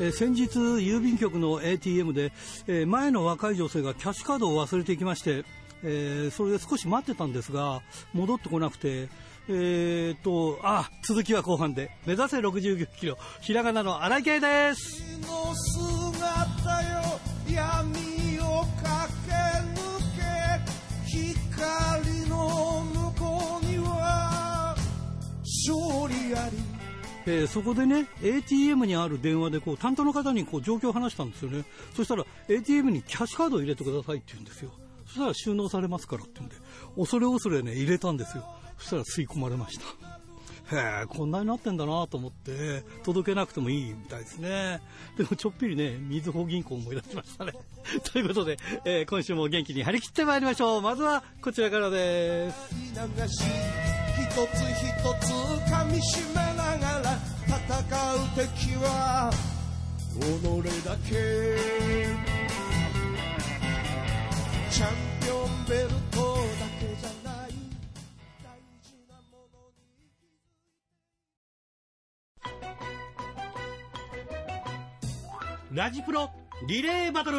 え先日郵便局の ATM で、え前の若い女性がキャッシュカードを忘れていきまして、えそれで少し待ってたんですが戻ってこなくてえー、とあ続きは後半で。目指せ69キロ。ひらがなの荒井圭です。えーそこでね ATM にある電話でこう担当の方にこう状況を話したんですよね。そしたら ATM にキャッシュカードを入れてくださいって言うんですよ。そしたら収納されますからって言うんで恐れ恐れね入れたんですよ。そしたら吸い込まれました。へえこんなになってんだなと思って届けなくてもいいみたいですね。でもちょっぴりねみずほ銀行を思い出しましたね。ということで、えー今週も元気に張り切ってまいりましょう。まずはこちらからです。つ一つ噛みしめながら戦う敵は己だけチャンピオンベルトだけじゃない。大事なものにラジプロリレーバトル、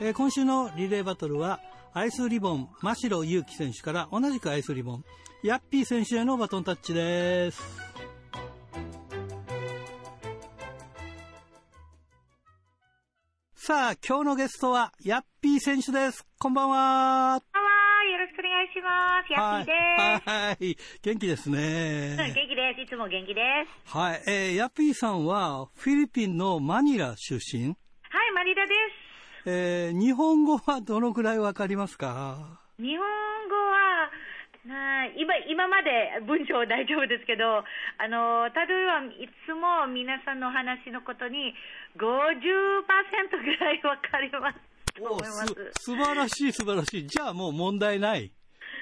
えー今週のリレーバトルはアイスリボン真城祐希選手から同じくアイスリボン。ヤッピー選手へのバトンタッチですさあ今日のゲストはヤッピー選手ですこんばんはこんばんは。よろしくお願いします。ヤッピーです。はいはい元気ですうんね元気です。いつも元気です。はい、えーヤッピーさんはフィリピンのマニラ出身？はい、マリダでえー日本語はどのくらいわかりますか？す。日本語は、な今今まで文章大丈夫ですけど、あの、例えばいつも皆さんの話のことに50%ぐらいわかります。と思います。す素晴らしい素晴らしい。じゃあもう問題ない。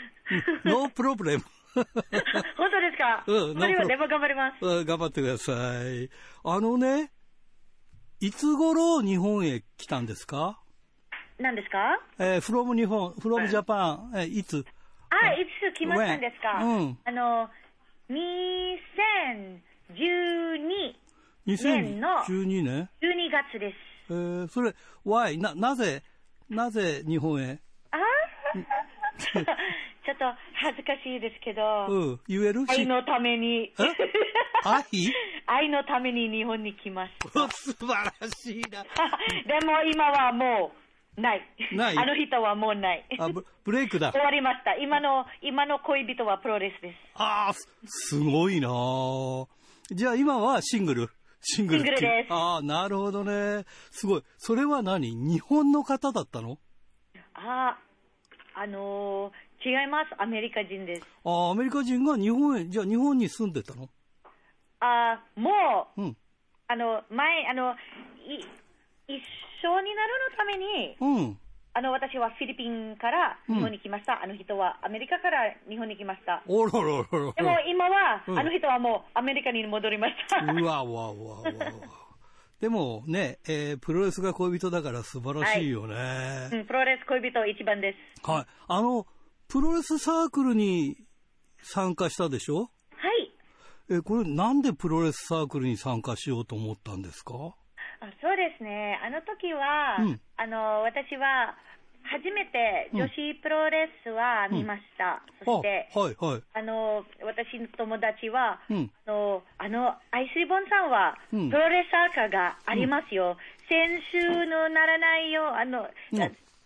ノープロブレム。本当ですか、うん頑張ります。うん頑張ってください。あのね、いつ頃日本へ来たんですか？何ですか？えー、from 日本、from Japan、えーいつ？あ、い。つ来ましたんですか、うん。あの、2012年の2012年12月です。えー、それ、why? な、なぜ、なぜ日本へ？あー。ちょっと恥ずかしいですけど、うん、言える？愛のために。え、愛？愛のために日本に来ました。お 素晴らしいな。でも今はもうない。ない？あの人はもうない。あブブレイクだ終。わりました。今の、今の恋人はプロレスです。ああ、すすごいなあじゃあ今はシングル？シングルシングルですああ、なるほどね。すごい。それは何？日本の方だったの？あ、あのー違います。アメリカ人です。ああ、アメリカ人が日本へ、じゃあ日本に住んでたの？あ、もう、うん。あの、前、あの、い一緒になるのために、うん。あの、私はフィリピンから日本に来ました。あの人はアメリカから日本に来ました。おろろろろ。でも今は、うんあの人はもうアメリカに戻りました。うわうわうわうわ。でもね、えープロレスが恋人だから素晴らしいよね。うん、プロレス恋人一番です。はい。あの、プロレスサークルに参加したでしょ？はい。え、これなんでプロレスサークルに参加しようと思ったんですか？あそうですね。あの時は、うんあの、私は初めて女子プロレスは見ました。そして、あ、はいはい。あの、私の友達は、うんあの、あの、アイスリボンさんは、うんプロレスサーカーがありますよ。選手のならないよ、あの、うん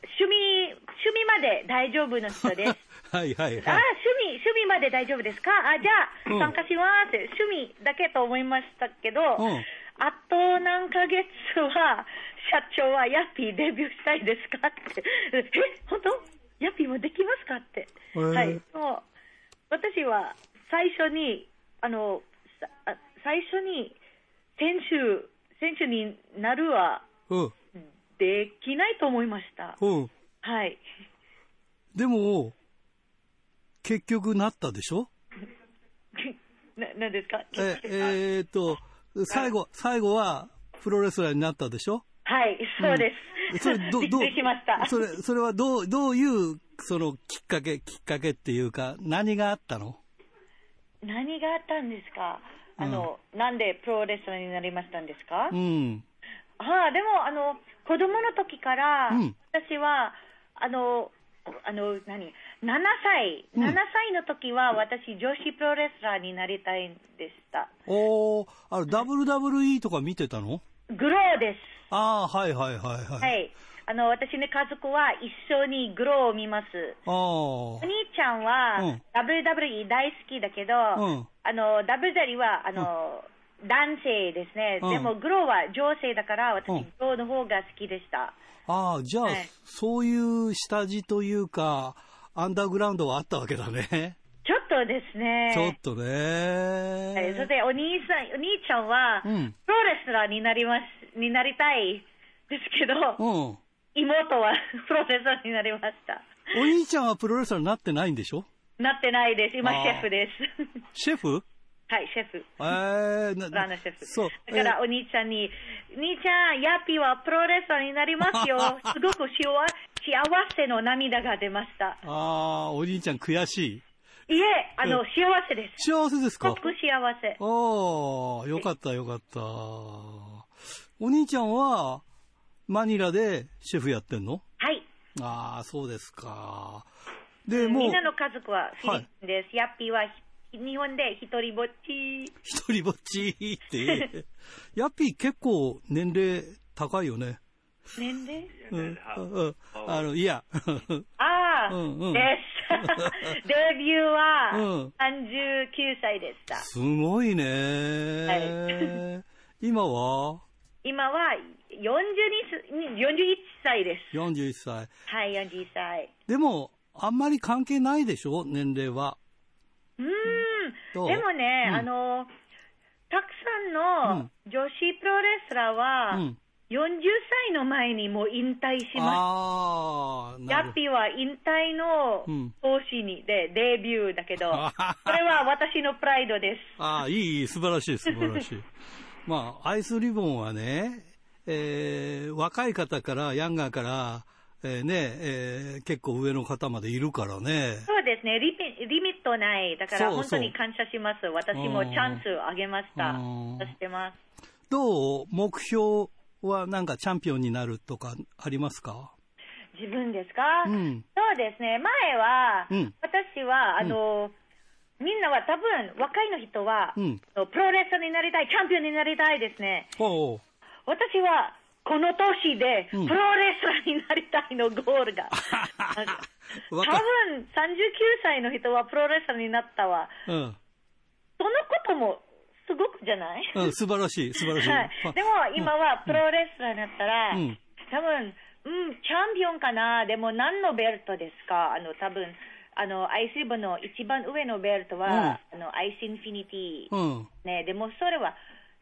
趣味、趣味まで大丈夫な人です。はいはいあ、はい。趣味、趣味まで大丈夫ですか？あ、じゃうんあ、参加します。趣味だけと思いましたけど、うんあと何ヶ月は、社長はヤッピーデビューしたいですかって。え、本当？ヤッピーもできますかって。はい。もう、私は最初に、あの、さあ最初に、選手、選手になるは、うん。できないと思いました。うん。はい。でも、結局なったでしょ？な、なんですか？え、えーっと、最後、最後はプロレスラーになったでしょ？はい、そうです。それ、ど、どくりしました。それ、それはどう、どういう、その、きっかけ、きっかけっていうか、何があったの？何があったんですか？あの、なんでプロレスラーになりましたんですか、うん。はあ、でも、あの、子供の時から、うん。私は、あの、あの、何？?7 歳、うん7歳の時は、私、女子プロレスラーになりたいんでした。おー、あの、WWE とか見てたの？グローです。ああ、はいはいはいはい。はい。あの、私の家族は一緒にグローを見ます。あお兄ちゃんうはん WWE 大好きだけど、あ、うん。あの、ダブルダリは、あの、男性ですね。うんでも、グローは女性だから、私、うんグローの方が好きでした。ああ、じゃあ、はいそういう下地というか、アンダーグラウンドはあったわけだね。ちょっとですね。ちょっとね。はい、それでお兄さん、お兄ちゃんは、うんプロレスラーになります、になりたいですけど、うん。妹は プロレスラーになりました。お兄ちゃんはプロレスラーになってないんでしょ？なってないです。今、シェフです。シェフ？はい、シェフ。えー、プラなのシェフ。そう。だから、お兄ちゃんに、兄ちゃん、ヤッピーはプロレスラーになりますよ。すごく幸幸せの涙が出ました。ああ、お兄ちゃん悔しい。いえ、あの、うん幸せです。幸せですか？幸せ。おー、よかったよかった。お兄ちゃんは、マニラでシェフやってんの？はい。ああ、そうですか。で、もうみん、なの家族はフィリピンです。ヤッピーはひ日本で一人ぼっち。一人ぼっちって。ヤッピー結構年齢高いよね。年齢？あの、いや。ああ、です。デビューはうん39歳でした。すごいね。は今は？今は42 41歳です。41歳。はい、41歳。でも、あんまり関係ないでしょ？年齢は。うん。でもね、うんあの、たくさんうのん女子プロレスラーは、うん。40歳の前にもう引退しまああ、す。ヤッピーは引退のうん年にでデビューだけど、これは私のプライドです。ああ、いい、いい、素晴らしい、素晴らしい。まあ、アイスリボンはね、えー若い方から、ヤンガーから、えーね、えー結構上の方までいるからね。そうですねリミ、リミットない。だからそう本当に感謝します。私もチャンスあげましたうん。そしてます。どう？目標はなんかチャンピオンになるとかありますか？自分ですか、うんそうですね。前は、うん私は、あの、みんなは多分、若いの人は、うんプロレスラーになりたい、チャンピオンになりたいですね。おう私は、この年で、うんプロレスラーになりたいのゴールが。多若分、39歳の人はプロレスラーになったわ。うん。そのことも、すごくじゃない？うん、素晴らしい、素晴らしい。はい、でも今はプロレスラーになったら、うん。多分、うん、チャンピオンかな、でも何のベルトですか、あの多分あのアイスリボンの一番上のベルトは、あのアイスインフィニティ、うん。ね、でもそれは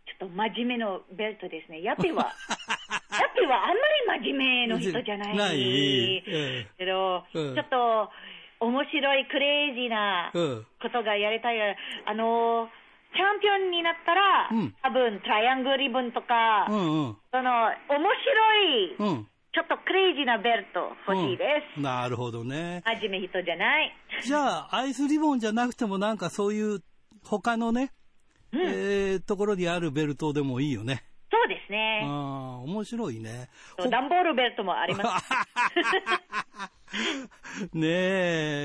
ちょっと真面目のベルトですね。ヤッピーは、ヤッピーはあんまり真面目の人じゃない。ない。ええけど、うん。ちょっと面白いクレイジーなうん。ことがやりたい。あの、チャンピオンになったら、うん多分トライアングルリボンとか、うんうん。その、面白い、うん。ちょっとクレイジーなベルト欲しいです。うんなるほどね。真面目人じゃない。じゃあ、アイスリボンじゃなくてもなんかそういう他のね、うんえーところにあるベルトでもいいよね。そうですあね。あ、面白いね。ダンボールベルトもあります。ね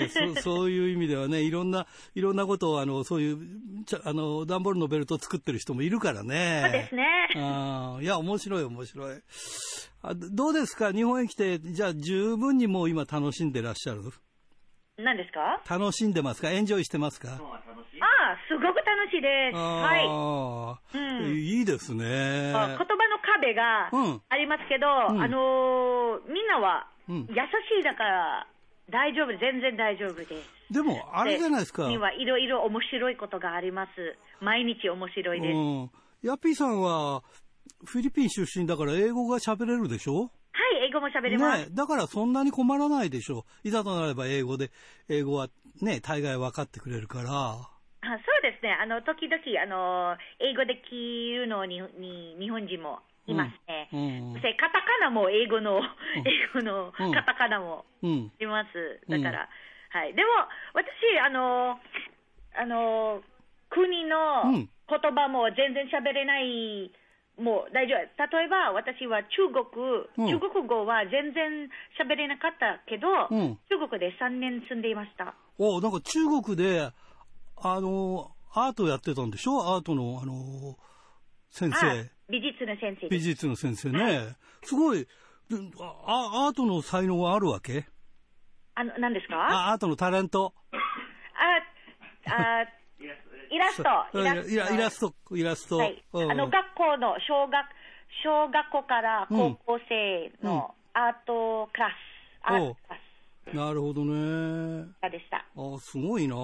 え、そ そういう意味ではね、いろんな、いろんなことを、あの、そういう、ちゃあの、段ボールのベルトを作ってる人もいるからね。そうですね。ああ、いや、面白い、面白い。あどうですか？日本へ来て、じゃあ十分にもう今楽しんでらっしゃる？何ですか？楽しんでますか？エンジョイしてますか？ああ、すごく楽しいです。はい。うんいいですね。言葉の壁がうんありますけど、んあのーみんなはうん優しいだから大丈夫、全然大丈夫です。でも、あれじゃないですか。にはいろいろ面白いことがあります。毎日面白いです。うん。ヤッピーさんは、フィリピン出身だから英語が喋れるでしょ？はい、英語も喋れます。ねだからそんなに困らないでしょいざとなれば英語で、英語はね、大概分かってくれるから。あそうですね。あの、時々、あの、英語で聞るのに、に日本人もいますね。うんそしてカタカナも英語の、英語のうんカタカナもうん。います。だから、はい。でも、私、あの、あの、国のうん言葉も全然喋れない、もう大丈夫。例えば私は中国、うん中国語は全然喋れなかったけど、うん中国で3年住んでいました。おなんか中国で、あの、アートやってたんでしょ？アートの、あの、先あ生。美術の先生美。術の先生ね。すごい、あアートの才能があるわけ？あの、何ですか？あアートのタレント。あ、あ、イラスト、イライライラスト、イラスト。はい。うんあの、学校の、小学、小学校から高校生のアートクラス、アートクラなるほどね。スでした。あすごいな、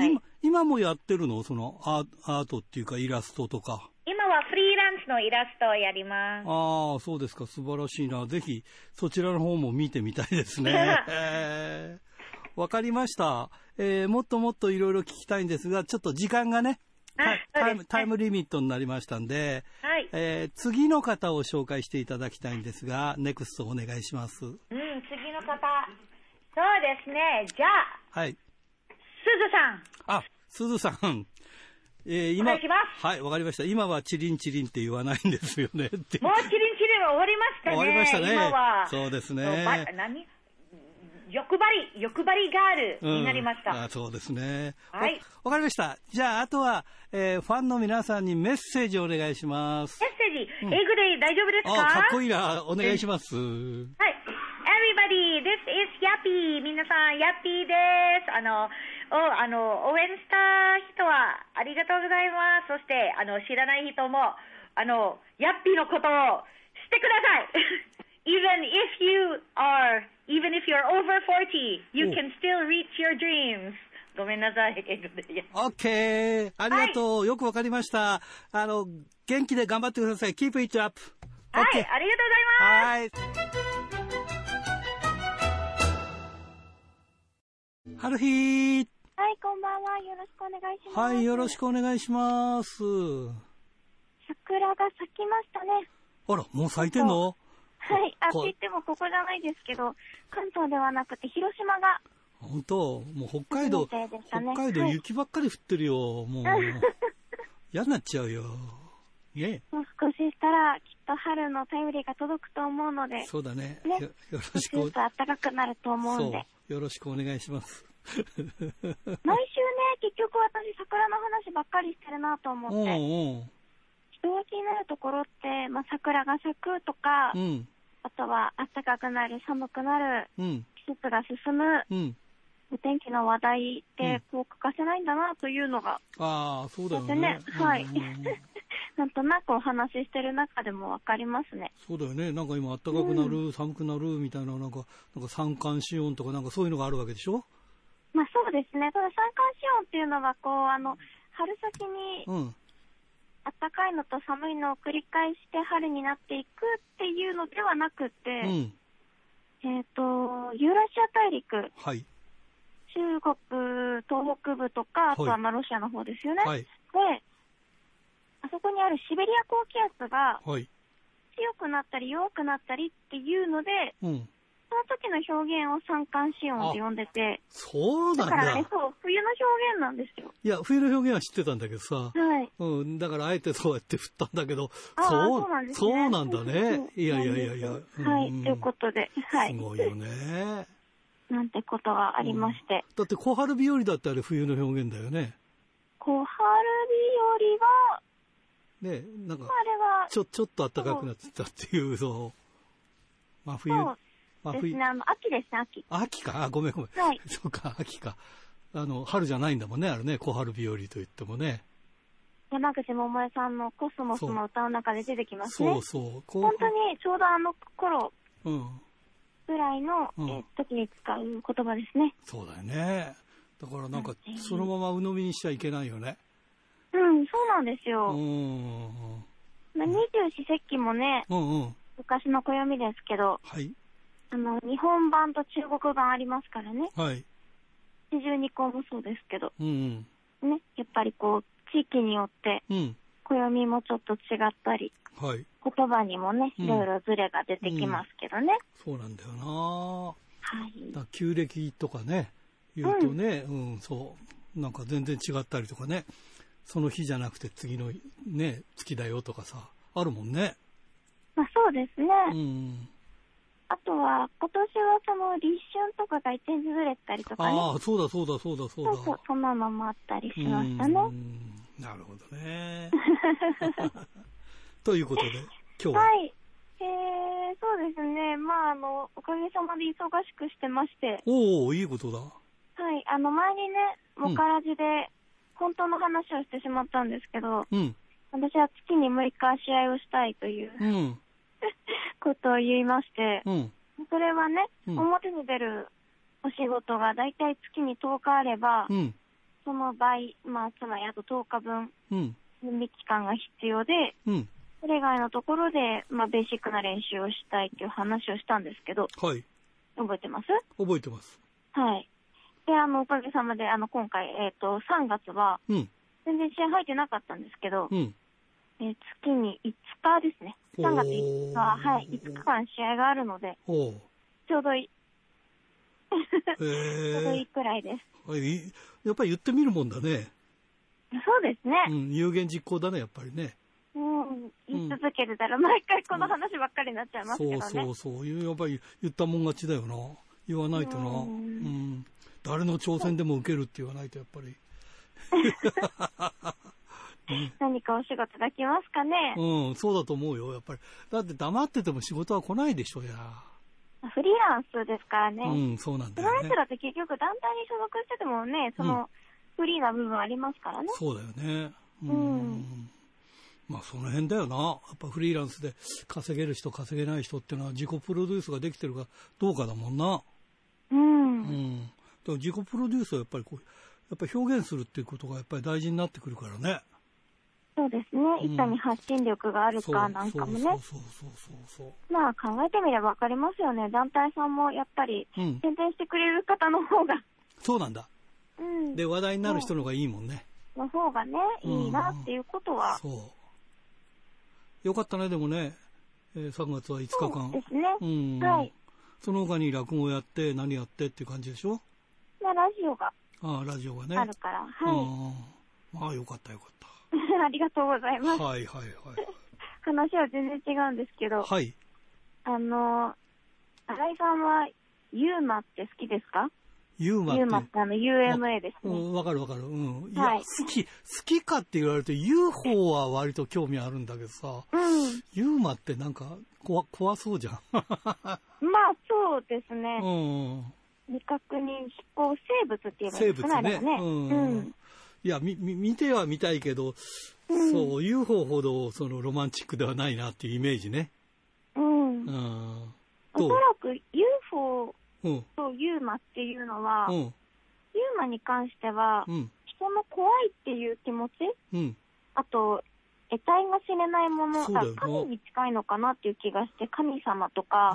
い今。今もやってるの？そのアーアートっていうかイラストとか。今はフリーランスのイラストをやります。ああ、そうですか。素晴らしいな。ぜひ、そちらの方も見てみたいですね。えーわかりました。えーもっともっといろいろ聞きたいんですが、ちょっと時間がね、あタタイムそうですタイムリミットになりましたんで、はい。えー次の方を紹介していただきたいんですが、ネクストお願いします。うん、次の方。そうですね。じゃあ、はい。すずさん。あ、すずさん。えー今、はい、わかりました。今はチリンチリンって言わないんですよね。もうチリンチリン終わりましたね。終わりましたね今は。そうですね何？欲張り、欲張りガールになりました。うんあそうですね。はいわわかりました。じゃあ、あとは、えーファンの皆さんにメッセージをお願いします。メッセージ、英語で大丈夫ですか？あ、かっこいいな。お願いします。はい。Everybody, this is Yappy. 皆さん、ヤッピーです。あの、おあの応援した人はありがとうございます。そして、あの、知らない人も、あの、ヤッピーのことをしてください。even if you are, even if you're over 40, you お can still reach your dreams. ごめんなさい、英語で。オッケー。ありがとう。よくわかりました。あの、元気で頑張ってください。Keep it up. はい、ありがとうございます。はい。春日はい、こんばんは。よろしくお願いします。はい、よろしくお願いします。桜が咲きましたね。あら、もう咲いてんの？はい。あ、ってこ言ってもここじゃないですけど、関東ではなくて広島が、本当？もう北海道、ね北海道はい雪ばっかり降ってるよ。もう、嫌になっちゃうよ。ねもう少ししたら、きっと春の便りが届くと思うので、そうだね。ねよよろ少しくおしずつ暖かくなると思うんで。。よろしくお願いします。毎週ね、結局私桜の話ばっかりしてるなと思うんって、人が気になるところって、まあ、桜が咲くとか、うん。うん。あとは暖かくなる、寒くなる、うん。季節が進む、うん。お天気の話題っうんて、こう欠かせないんだなというのが、ああ、そうだよね。はい なんとなくお話ししてる中でもわかりますね。そうだよね。なんか今、暖かくなる、寒くなるみたいな、なんか、なんか三寒四温とか、なんかそういうのがあるわけでしょ？まあそうですね。ただ三寒四温っていうのは、こう、あの、春先にうん。暖かいのと寒いのを繰り返して春になっていくっていうのではなくて、うん。えっ、と、ユーラシア大陸、はい。中国、東北部とか、あとははいまあロシアの方ですよね。はい。で、あそこにあるシベリア高気圧がはい。強くなったり弱くなったりっていうので、うん。その時の表現を三寒四温って呼んでて、そうなんだ。だからね、そう、冬の表現なんですよ。いや、冬の表現は知ってたんだけどさ。はい。うん。だから、あえてそうやって振ったんだけど、そう、そうなんですね。そうなんだね。いやいやいやいや。はい、うんということで、はい。すごいよね。なんてことがありまして。だって、小春日和だってあれ冬の表現だよね。小春日和は、ねなんかまあ、、あれは、ちょ、ちょっと暖かくなってたっていう、そう。まあ冬、あ冬ですね、、あの、秋ですね、秋。秋か？あ、ごめんごめん。はい そうか、秋か。あの、春じゃないんだもんね、あれね、小春日和と言ってもね。山口百恵さんのコスモスの歌の中で出てきますね。そうそう。本当にちょうどあの頃うん。ぐらいの、うんえー時に使う言葉ですね。そうだよね。だからなんかうん、そのまま鵜呑みにしちゃいけないよね。うん、そうなんですうよ。ん。まあ、二十四節気もね、うんうん。昔の暦ですけど、はい。あの、日本版と中国版ありますからね。はい。四十二項もそうですけど、うんうん。ね、やっぱりこう、地域によってうん。暦もちょっと違ったり、はい。言葉にもね、うんいろいろズレが出てきますけどね。そうなんだよな。はい。だ旧暦とかね、言うとね、うん、そう、なんか全然違ったりとかね、その日じゃなくて次のね、月だよとかさ、あるもんね。まあそうですね。うん。あとは、今年はその立春とかが一日ずれたりとかね。ああ、そうだそうだそうだそうだ。そうそう、そんなのもあったりしましたね。うんなるほどね。ということで、今日は、はい。えー、そうですね。まあ、あの、おかげさまで忙しくしてまして、おおいいことだ。はい。あの、前にね、もからじで、本当の話をしてしまったんですけど、うん、私は月に6日試合をしたいといううん、ことを言いまして、うん、それはね、うん表に出るお仕事がだいたい月に10日あれば、うん、その倍、まあ、つまりあと10日分、うん、準備期間が必要で、うん。それ以外のところで、まあ、ベーシックな練習をしたいっていう話をしたんですけど、はい、覚えてます？覚えてます。はい。で、あの、おかげさまで、あの、今回、えっ、と、3月は、うん、全然試合入ってなかったんですけど、うん。えー月に5日ですね。3月5日、はい、5日間試合があるので、ちょうどいい、え ちょうどいいーくらいです。いやっぱり言ってみるもんだね。そうですね。うん、有言実行だね、やっぱりね。うん、言い続けてたら、毎回この話ばっかりになっちゃいますけどね。そうそうそういうやっぱり言ったもん勝ちだよな言わないとなううんん誰の挑戦でも受けるって言わないとやっぱり 何かお仕事が来ますかね？うんそうだと思うよ。やっぱり。だって黙ってても仕事は来ないでしょや。フリーランスですからね。うんそうなんだよね。プロレスラーって結局団体に所属しててもね、その、フリーな部分ありますからね。そうだよね。うん、うん。まあその辺だよな。やっぱフリーランスで稼げる人稼げない人っていうのは自己プロデュースができてるかどうかだもんな。うん。うん。だから自己プロデュースはやっぱりこうやっぱり表現するっていうことがやっぱり大事になってくるからねそうですね。うん。いかに発信力があるかなんかもね。まあ考えてみればわかりますよね。団体さんもやっぱりうん。宣伝してくれる方の方が、そうなんだ。うん。で話題になる人の方がいいもんね。の方がね、いいなっていうことは、そう。よかったねでもね、えー3月は5日そう間ですね。うん。はい。その他に落語やって何やってっていう感じでしょ？まあラジオがああラジオがね。あるから、はうん。ああよかったよかっい。ありがとうございますた。はいはい 話は全然違うんですけど、はいはいあの、新井さんはユーマって好きですか？ユーマってユーマってあの UMA ですね。うん、わかるわかる。うん。いや、はい好き、好きかって言われると UFO は割と興味あるんだけどさ、うん。ユーマってなんか怖怖そうじゃん。まあそうですうね。ん。未確認飛行生物って言えばいい生ですかね。物ね。あれはうん。うん。いや、み、み見ては見たいけど、うんそう、UFO ほどそのロマンチックではないなっていうイメージね。うん。うん。おそらく UFO うん。とユーマっていうのは、うん。ユーマに関しては、うん。人の怖いっていう気持ち、うん。あと、得体が知れないものが神に近いのかなっていう気がして、神様とか。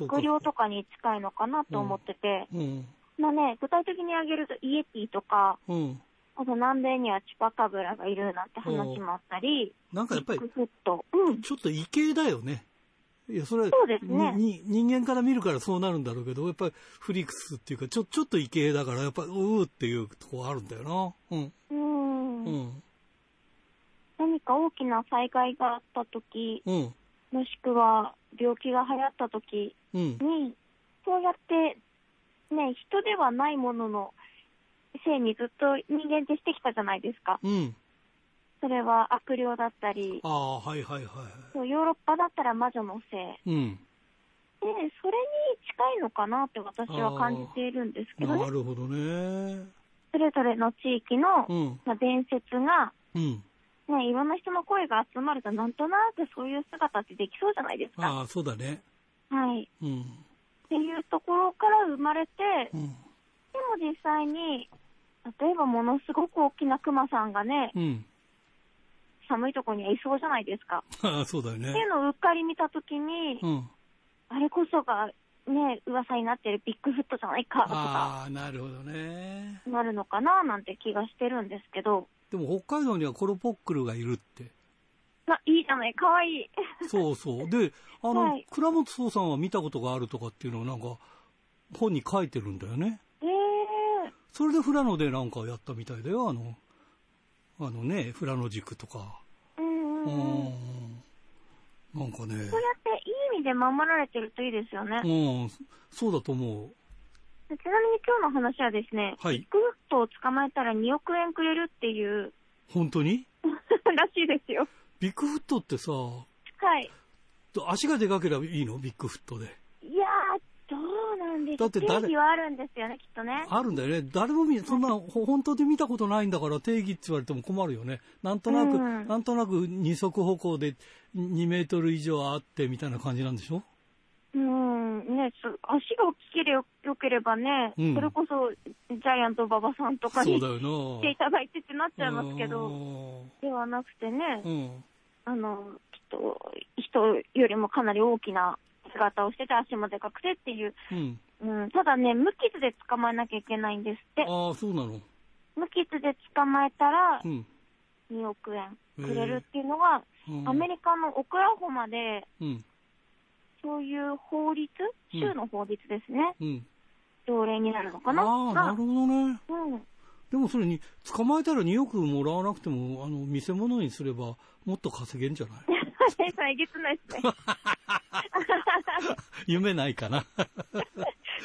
悪霊とかに近いのかなと思ってて、うん。まあね、具体的に挙げるとイエティとか、うん。あと南米にはチュパカブラがいるなんて話もあったり、なんかやっぱり。うん。ちょっと異形だよね。いや、それそうですねにに人間から見るからそうなるんだろうけど、やっぱりフリックスっていうか、ちょ、ちょっと異形だから、やっぱ、うーっていうとこあるんだよな。うん。うん。うん。何か大きな災害があった時、うん。もしくは病気が流行った時うん。に、そうやって、ね、人ではないもののせいにずっと人間ってしてきたじゃないですか。うん。それは悪霊だったり、ああ、はいはいはい。そうヨーロッパだったら魔女のせい。で、うん。それに近いのかなって私は感じているんですけどね。なるほどね。それぞれの地域の、うん。まあ、伝説が、うん。ね、いろんな人の声が集まると、なんとなくそういう姿ってできそうじゃないですか。ああ、そうだね。はい。うん。っていうところから生まれて、うん。でも実際に、例えばものすごく大きなクマさんがね、うん。寒いところにはいそうじゃないですか。ああ、そうだよねってい。うのをうっかり見たときに、うん。あれこそがね、噂になってるビッグフットじゃないかとか、ああ、なるほどね。なるのかななんて気がしてるんですけど、でも北海道にはコロポックルがいるって。あ、いいじゃない、かわいい。そうそう。で、あの、はい倉本壮さんは見たことがあるとかっていうのをなんか、本に書いてるんだよね。えー、それで富良野でなんかやったみたいだよ、あの、あのね、フラノ軸とか。うんうん。なんかね、そうやっていい意味で守られてるといいですよね。うん、そうだと思う。ちなみに今日の話はですね、はいビッグフットを捕まえたら2億円くれるっていう、本当に？らしいですよ。ビッグフットってさ、はい。足がでかければいいの？ビッグフットで。んでしょう。だって誰定義はあるんですよね、きっとね。あるんだよね。誰も見、そんな、ほ本当で見たことないんだから定義って言われても困るよね。なんとなく、うんなんとなく二足歩行で2メートル以上あってみたいな感じなんでしょ？うん、ね、そ足が大きければよければね、うんそれこそジャイアント馬場さんとかに来ていな。ただいてってなっちゃいますけうど、んではなくてね、うん。あの、きっと人よりもかなり大きな姿をしてて足もでかくてっていう、うん。うん、ただね、無傷で捕まえなきゃいけないんですって。ああ、そうなの？無傷で捕まえたらうん。2億円くれるっていうのが、うんアメリカのオクラホマで、うん。そういう法律、うん州の法律ですね、うん。条例になるのかな？ああ、なるほどね。うん。でもそれに、捕まえたら2億もらわなくても、あの、見せ物にすれば、もっと稼げんじゃない？さえげつないですね。夢ないかな。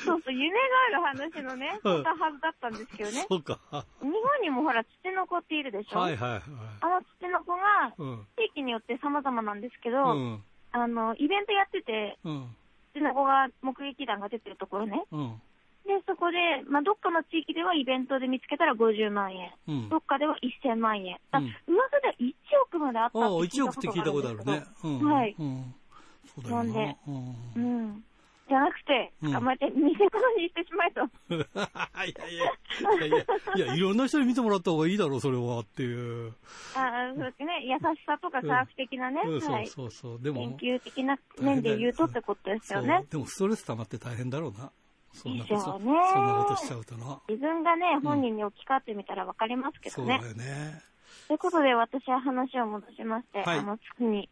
そうそう、夢がある話のね、うんたはずだったんですけどね。そうか。日本にもほら、ツチノコっているでしょ？はいはいはい。あのツチノコが、うん。地域によって様々なんですけど、うん。あの、イベントやってて、うん。ツチノコが目撃談が出てるところね。うん。で、そこで、まあ、どっかの地域ではイベントで見つけたら50万円。うん。どっかでは1000万円。あ、うん噂では1億まであったああ、って1億って聞いたことあるね。うん。はいうん。そうだよな。なんでうん。うん。じゃなくて、うん捕まえて偽物にしてしまえと。いやいや、いやいや、いろんな人に見てもらった方がいいだろう、それは、っていう。あそうやってね、優しさとか科学的なね、うん、そうはい。そうそう。でも、研究的な面で言うとってことですよね。でもストレス溜まって大変だろうな。そんなこと、ねそんなことしちゃうとな。自分がね、本人に置き換わってみたらわかりますけどね。そうだよね。ということで、私は話を戻しまして、はいあの、月に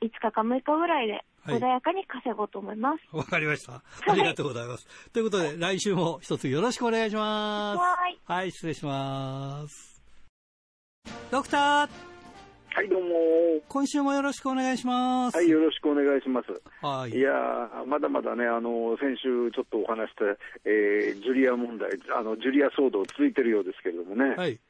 5日か6日ぐらいで、はい穏やかに稼ごうと思います。わかりました。ありがとうございます。ということで、来週も一つよろしくお願いします。はーい。はい、失礼します。ドクター、はい、どうも。今週もよろしくお願いします。はい、よろしくお願いします。はい。いやー、まだまだね、あの、先週ちょっとお話した、えー、ジュリア問題、あの、ジュリア騒動続いてるようですけれどもね、はい。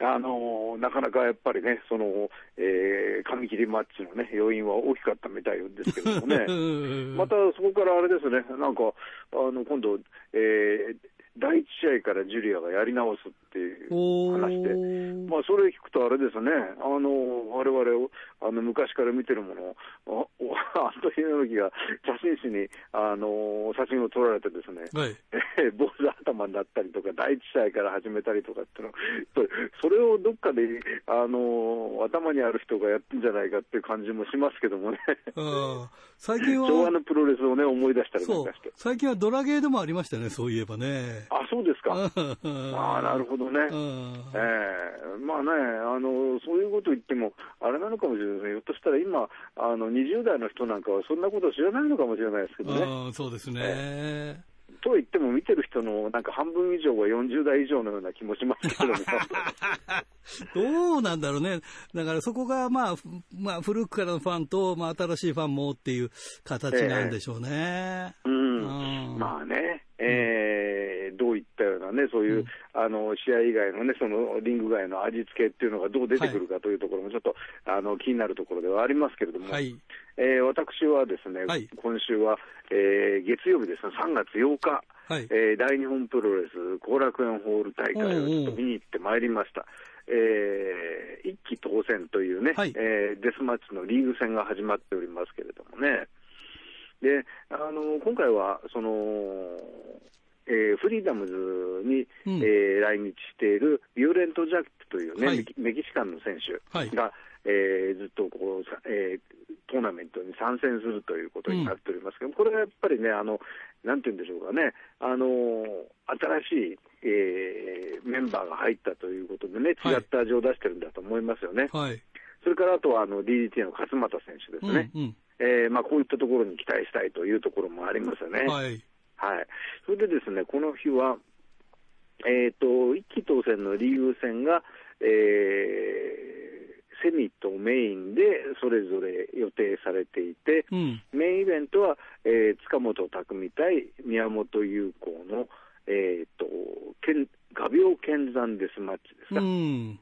あの、なかなかやっぱりね、その、えー、紙切りマッチのね、要因は大きかったみたいですけれどもね、またそこからあれですね、なんか、あの、今度、えー、第一試合からジュリアがやり直すっていうお話で、ー。まあ、それ聞くとあれですね、あの、我々、あの、昔から見てるもの、あおアントニオ猪木が写真誌に、あの、写真を撮られてですね、はい。え ー坊主頭になったりとか、第一試合から始めたりとかっていうの、それそれをどっかで、あの、頭にある人がやってんじゃないかっていう感じもしますけどもね。最近は、昭和のプロレスをね、思い出したりなかして。、最近はドラゲーでもありましたね、そういえばね。あ、そうですか。あなるほどね。うんええまあね、あの、そういうこと言っても、あれなのかもしれないですね。ひょっとしたら今、あの、20代の人なんかはそんなこと知らないのかもしれないですけどね。うんそうですね。と言っても見てる人のなんか半分以上が40代以上のような気もしますけども。どうなんだろうね。だからそこが、まあ、ふまあ、古くからのファンと、まあ、新しいファンもっていう形なんでしょうね。うん。うんまあね、えーどういったようなね、そういう、うんあの、試合以外のね、そのリング外の味付けっていうのがどう出てくるかというところもちょっと、あの、気になるところではありますけれども、はい。えー私はですね、はい今週は、えー月曜日ですね、3月8日、はい。えー大日本プロレス後楽園ホール大会をちょっと見に行ってまいりました。えー一期当選というね、はいえーデスマッチのリーグ戦が始まっておりますけれどもね。で、あの、今回は、その、えーフリーダムズに、うんえー来日しているビオレント・ジャックというね、はいメキシカンの選手はいが、えーずっとこう、さえートーナメントに参戦するということになっておりますけど、これはやっぱりね、あの、なんて言うんでしょうかね、あの新しい、えーメンバーが入ったということでね、はい違った味を出してるんだと思いますよね。はい。それからあとはあの DDT の勝俣選手ですね。うん、うん。えーまあ、こういったところに期待したいというところもありますよね。はい。はい。それでですね、この日は、えっ、と、一期当選のリーグ戦が、ええーセミとメインでそれぞれ予定されていて、うん。メインイベントは、えー塚本匠対宮本優子の、えー、と剣画鋲剣山デスマッチですか、うん。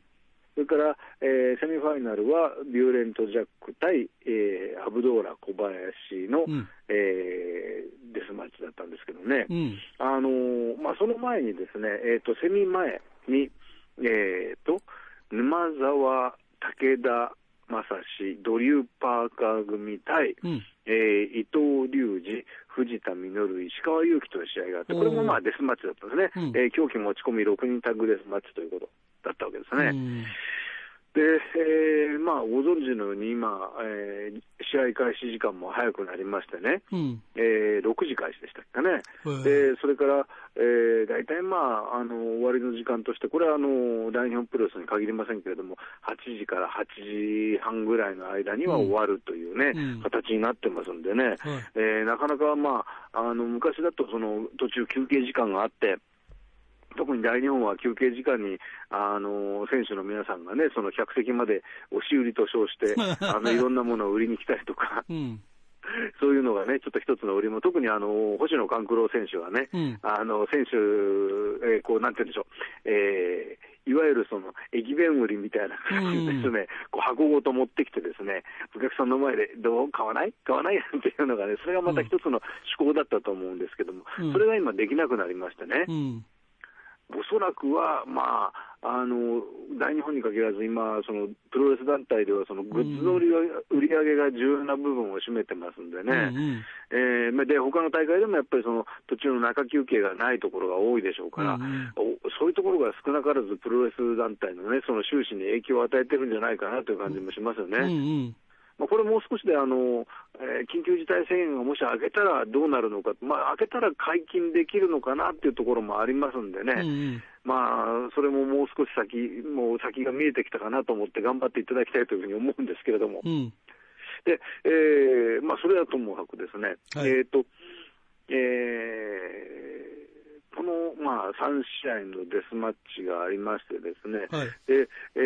それから、えーセミファイナルはビューレント・ジャック対、えーアブドーラ小林の、うん。えーデスマッチだったんですけどね、うん。あのーまあ、その前にですね、えー、とセミ前に、えー、と沼沢、武田正史、ドリュー・パーカー組対、うん。えー伊藤隆二、藤田実、石川祐希という試合があって、これもまあデスマッチだったんですね、うん。えー狂気持ち込み6人タッグデスマッチということだったわけですね。うん。で、えーまあ、ご存知のように今、えー試合開始時間も早くなりましてね、うん。えー6時開始でしたっけね。へで、それから、えー、大体まあ、あの、終わりの時間として、これはあの、大日本プロレスに限りませんけれども、8時から8時半ぐらいの間には終わるというね、うん。形になってますんでね、はい。えーなかなかまあ、あの、昔だとその、途中休憩時間があって、特に大日本は休憩時間に、あの選手の皆さんがね、その客席まで押し売りと称して、あのいろんなものを売りに来たりとか、うん。そういうのがね、ちょっと一つの売りも、特にあの星野勘九郎選手はね、うん。あの選手、えーこうなんて言うんでしょう、えーいわゆるその駅弁売りみたいな感じでですね、こう箱ごと持ってきてですね、お客さんの前で、どう？買わない？買わない？っていうのがね、それがまた一つの趣向だったと思うんですけども、うん。それが今できなくなりましてね。うん。おそらくは、まあ、あの大日本に限らず、今、そのプロレス団体では、そのグッズの売り上げ売り上げが重要な部分を占めてますんでね、うんで他の大会でもやっぱりその途中の中休憩がないところが多いでしょうから、うんうんおそういうところが少なからずプロレス団体の,、ね、その収支に影響を与えてるんじゃないかなという感じもしますよね。うんうん。まあ、これもう少しであの、えー緊急事態宣言がもし開けたらどうなるのか、まあ、開けたら解禁できるのかなっていうところもありますんでね、うんうん。まあ、それももう少し先、もう先が見えてきたかなと思って頑張っていただきたいというふうに思うんですけれども、うん。でえーまあ、それはともかくですね、はいえーとえーこの、まあ、3試合のデスマッチがありましてですね、はい。でえ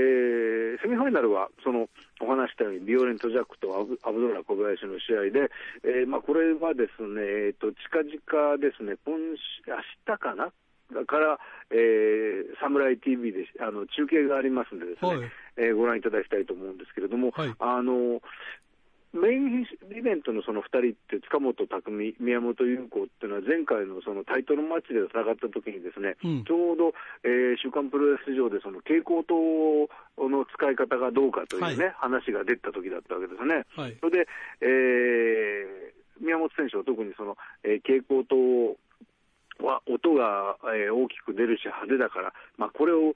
ーセミファイナルはそのお話したようにビオレント・ジャックとアブアブドラ小林の試合で、えーまあ、これはですね、えー、と近々ですね、今週明日かな？だから、えー、サムライ TV であの中継がありますんでですね、はい。えーご覧いただきたいと思うんですけれども、はい。あのメインイベントのその2人って、塚本匠、宮本優子っていうのは、前回のそのタイトルマッチで戦った時にですね、うんちょうど、えー週刊プロレス上でその蛍光灯の使い方がどうかというね、はい話が出た時だったわけですね。はい。それで、えー宮本選手は特にその、えー蛍光灯は音が、えー大きく出るし派手だから、まあ、これを、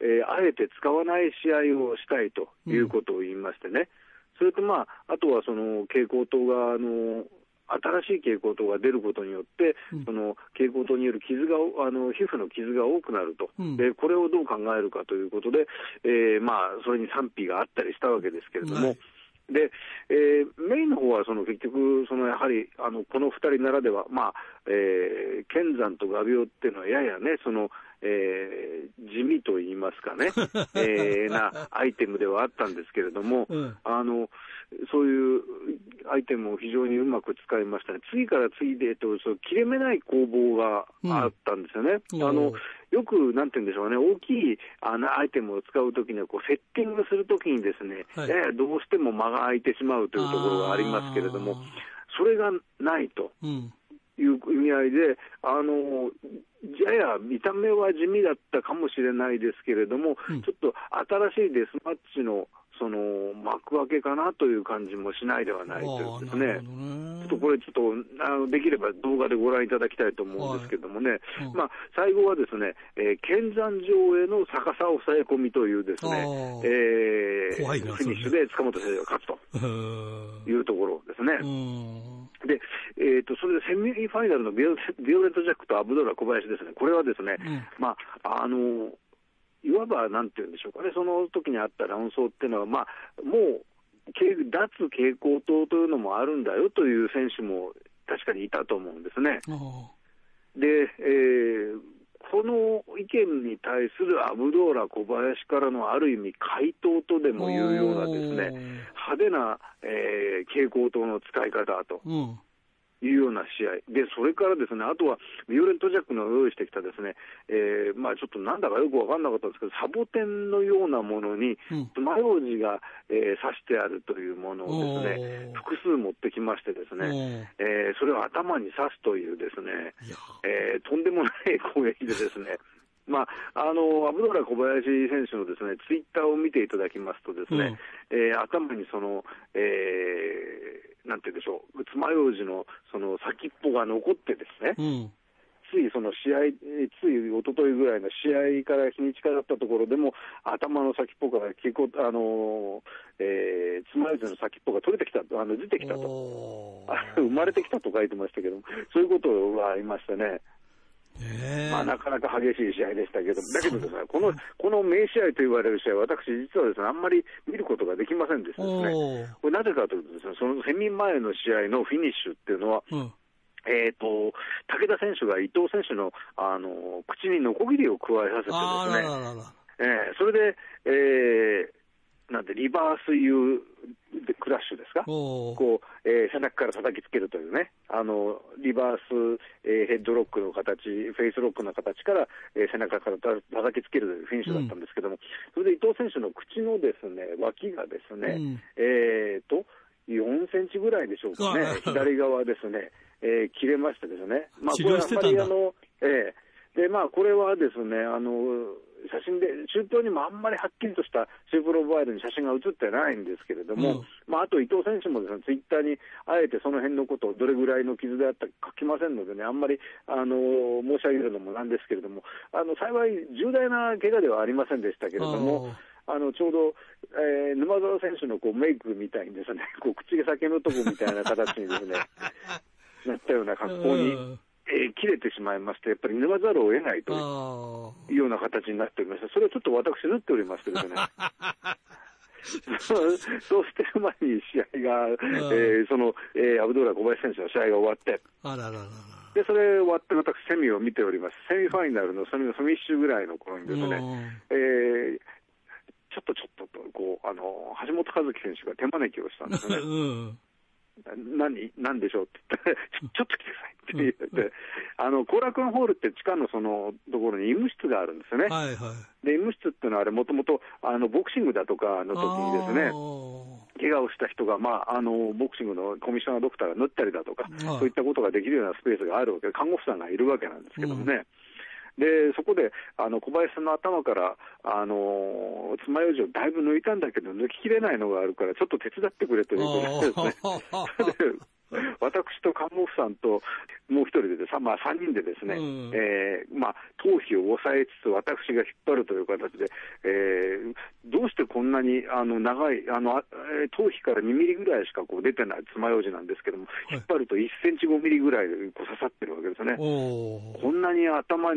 えーあえて使わない試合をしたいということを言いましてね、それと、まあ、あとはその蛍光灯があの新しい蛍光灯が出ることによって、うん。その蛍光灯による傷があの皮膚の傷が多くなると、うん。でこれをどう考えるかということで、えーまあ、それに賛否があったりしたわけですけれども。はい。で、えーメインの方はその結局、そのやはりあのこの2人ならでは、まあえー、剣山と画鋲っていうのは、ややね、そのえー地味と言いますかね、えーなアイテムではあったんですけれども、うん。あのそういうアイテムを非常にうまく使いましたね、次から次でとそう切れ目ない攻防があったんですよね。うん。あのよく、なんて言うんでしょうね、大きいあのアイテムを使うときにはこう、セッティングするときにですね、はい。ややどうしても間が空いてしまうというところがありますけれども、それがないと。うん。いう意味合いで、あのやや見た目は地味だったかもしれないですけれども、うん。ちょっと新しいデスマッチのその幕開けかなという感じもしないではないというですね。ちょっとこれ、ちょっとあのできれば動画でご覧いただきたいと思うんですけどもね、いうん。まあ、最後はですね、えー、剣山城への逆さ抑え込みというですねえー怖いなフィニッシュで塚本先生が勝つというところですね。うん。で、えー、とそれでセミファイナルのビオビオレット・ジャックとアブドラ小林ですね、これはですね、うん。まあ、あのいわばなんていうんでしょうかね、その時にあった論争っていうのは、まあ、もう、け脱蛍光灯というのもあるんだよという選手も確かにいたと思うんですね。あで、えーこの意見に対するアブドーラ小林からのある意味回答とでもいうようなですね、派手な、えー、蛍光灯の使い方と。うんいうような試合、でそれからですねあとはビオレント・ジャックの用意してきた、ですね、えーまあ、ちょっとなんだかよく分かんなかったんですけど、サボテンのようなものに、つまようじが、えー、刺してあるというものをですね複数持ってきまして、ですね、えー、それを頭に刺すという、ですね、えー、とんでもない攻撃でですね。まあ、あのアブドーラ小林選手のですねツイッターを見ていただきますと、ですね、うん、えー、頭にその、えー、なんて言うんでしょう、爪楊枝のその先っぽが残ってですね、うん、ついその試合、つい一昨日ぐらいの試合から日にちかかったところでも、頭の先っぽから結構、あのえー、爪楊枝の先っぽが取れてきたあの出てきたと、生まれてきたと書いてましたけどそういうことがありましたね。まあ、なかなか激しい試合でしたけど、だけどですね、このこの名試合と言われる試合、私、実はですね、あんまり見ることができませんでしたですね、これなぜかというとですね、そのセミ前の試合のフィニッシュっていうのは、うん、えーと、武田選手が伊藤選手のあの口にノコギリを加えさせてですね、えー、それで、えー、なんでリバース U クラッシュですか、こうえー、背中から叩きつけるというね、あのリバース、えー、ヘッドロックの形、フェイスロックの形から、えー、背中から叩きつけるというフィニッシュだったんですけども、うん、それで伊藤選手の口のですね脇がですね、うん、えーと、4センチぐらいでしょうかね、左側ですね、えー、切れましてですね、まあ、これはあまりあの、えー。でまあ、これはですね、あの写真で、中東にもあんまりはっきりとしたシープロファイルに写真が写ってないんですけれども、うん、まあ、あと伊藤選手もですね、ツイッターにあえてその辺のことをどれぐらいの傷であったか書きませんのでね、あんまり、あの申し上げるのもなんですけれども、あの幸い重大な怪我ではありませんでしたけれども、あのちょうど、えー、沼澤選手のこうメイクみたいにですね、こう口先のとこみたいな形にですね、なったような格好にえー、切れてしまいまして、やっぱり沼ざるを得ないというような形になっておりまして、それをちょっと私、縫っておりましてですね。そうしてる前に試合が、えー、その、えー、アブドーラ小林選手の試合が終わって、あらららで、それ終わって私、セミを見ております。セミファイナルのそのフィニッシュぐらいの頃にですね、えー、ちょっとちょっとと、こう、あの、橋本和樹選手が手招きをしたんですね。うん何、何でしょうって言ったら、ちょっと来てくださいって言って、あの後楽園ホールって地下のそのところに医務室があるんですよね。はいはい、で医務室っていうのは、あれ、もともとボクシングだとかの時にですね、怪我をした人が、まあ、あのボクシングのコミッショナードクターが縫ったりだとか、はい、そういったことができるようなスペースがあるわけで、看護婦さんがいるわけなんですけどもね。うんでそこであの小林さんの頭からあの爪楊枝をだいぶ抜いたんだけど、抜ききれないのがあるから、ちょっと手伝ってくれということでですね。私と看護婦さんともう一人でで、まあ、3人でですね、うん、えー、まあ、頭皮を押さえつつ、私が引っ張るという形で、えー、どうしてこんなにあの長いあの、頭皮から2ミリぐらいしかこう出てない爪楊枝なんですけども、引っ張ると1センチ5ミリぐらいこう刺さってるわけですね。こんなに頭あ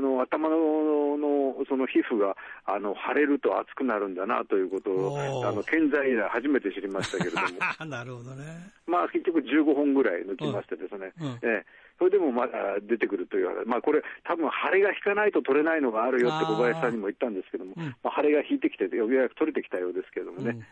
の頭ののその皮膚があの腫れると熱くなるんだなということを、あの健在以来初めて知りましたけれども。なるほどね。まあ結局15本ぐらい抜きましてですね、うん。うん、えそれでもまだ出てくるという、まあ、これ、多分腫れが引かないと取れないのがあるよって小林さんにも言ったんですけども、まあ、腫れが引いてきて、ようやく取れてきたようですけれどもね、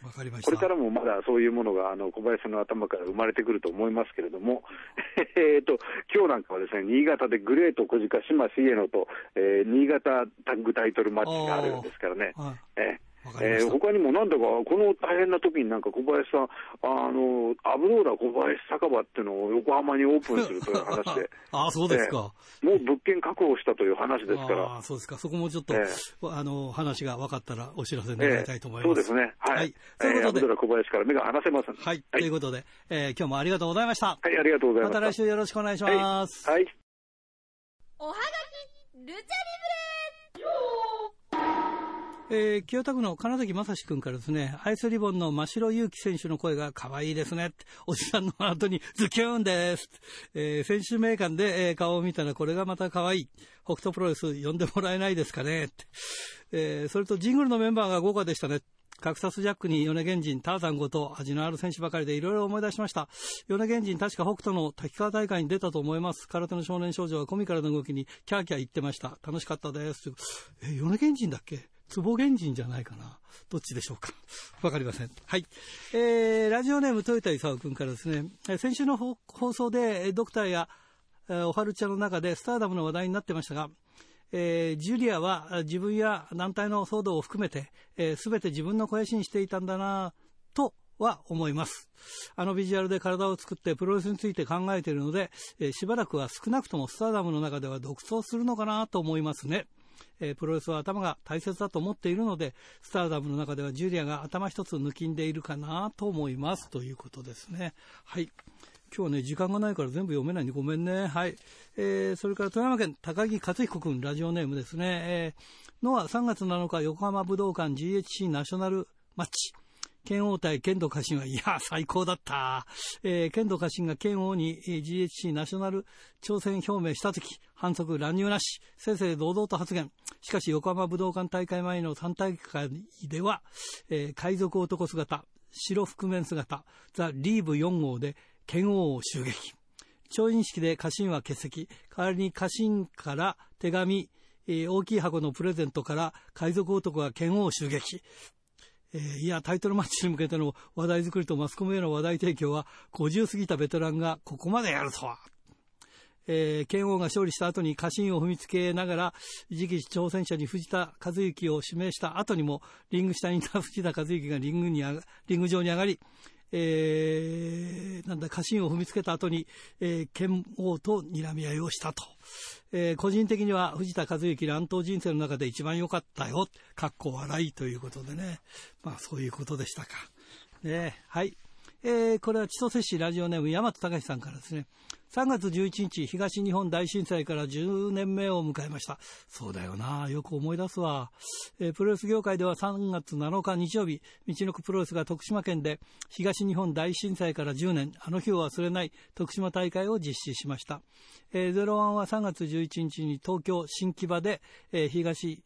これからもまだそういうものがあの小林さんの頭から生まれてくると思いますけれども、えーと今日なんかはですね新潟でグレート小鹿、島重野と、えー、新潟タッグタイトルマッチがあるんですからね。えーえー、他にもなんだか、この大変な時になんか小林さん、あの、アブローラ小林酒場っていうのを横浜にオープンするという話で。あ あ、そうですか、えー、もう物件確保したという話ですから。あそうですか。そこもちょっと、えー、あの、話が分かったらお知らせ願いたいと思います。そうですね。はい。はい、ということで、えー、アブローラ小林から目が離せません。はい。ということで、えー、今日もありがとうございました。はい、ありがとうございました。また来週よろしくお願いします。はい。はい、おはがき、ルチャリブレえー、清田区の金崎正史君からですね、アイスリボンの真城祐希選手の声が可愛いですね。おじさんの後にズキューンです。えー、選手名鑑で、えー、顔を見たらこれがまた可愛い。北斗プロレス呼んでもらえないですかね。えー、それとジングルのメンバーが豪華でしたね。カクサスジャックに米源人、ターザンごと味のある選手ばかりでいろいろ思い出しました。米源人、確か北斗の滝川大会に出たと思います。空手の少年少女はコミカルな動きにキャーキャー言ってました。楽しかったです。え、米源人だっけ？坪源人じゃないかな。どっちでしょうか。わかりません。はい。えー、ラジオネーム豊田勲君からですね、先週の放送で、ドクターや、おはるちゃんの中でスターダムの話題になってましたが、えージュリアは自分や団体の騒動を含めて、すべて自分の肥やしにしていたんだなとは思います。あのビジュアルで体を作ってプロレスについて考えているので、えーしばらくは少なくともスターダムの中では独走するのかなと思いますね。えープロレスは頭が大切だと思っているので、スターダムの中ではジュリアが頭一つ抜きんでいるかなと思いますということですね。はい。今日はね、時間がないから全部読めないんでごめんね。はい。えー、それから富山県高木克彦君、ラジオネームですね。えー、のは3月7日、横浜武道館 GHC ナショナルマッチ。剣王対剣道家臣は、いや、最高だった。えー、剣道家臣が剣王に GHC ナショナル挑戦表明したとき、反則乱入なし、正々堂々と発言。しかし、横浜武道館大会前の3大会では、えー海賊男姿、白覆面姿、ザ・リーブ4号で剣王を襲撃。調印式で家臣は欠席。代わりに家臣から手紙、大きい箱のプレゼントから海賊男が剣王を襲撃。えーいや、タイトルマッチに向けての話題作りとマスコミへの話題提供は、50過ぎたベテランがここまでやるとは。えー剣王が勝利した後に家臣を踏みつけながら、次期挑戦者に藤田和幸を指名した後にも、リング下にいた藤田和幸がリングにあがリング上に上がり、えーなんだ、家臣を踏みつけた後に、えー剣王と睨み合いをしたと。えー個人的には藤田和幸乱闘人生の中で一番良かったよ。かっこ笑いということでね。まあそういうことでしたか。ねはい。えーこれは千歳市ラジオネーム大和隆さんからですね。3月11日、東日本大震災から10年目を迎えました。そうだよな。よく思い出すわ。えープロレス業界では3月7日日曜日、道のくプロレスが徳島県で東日本大震災から10年、あの日を忘れない徳島大会を実施しました。えー、01は3月11日に東京新木場で、えー東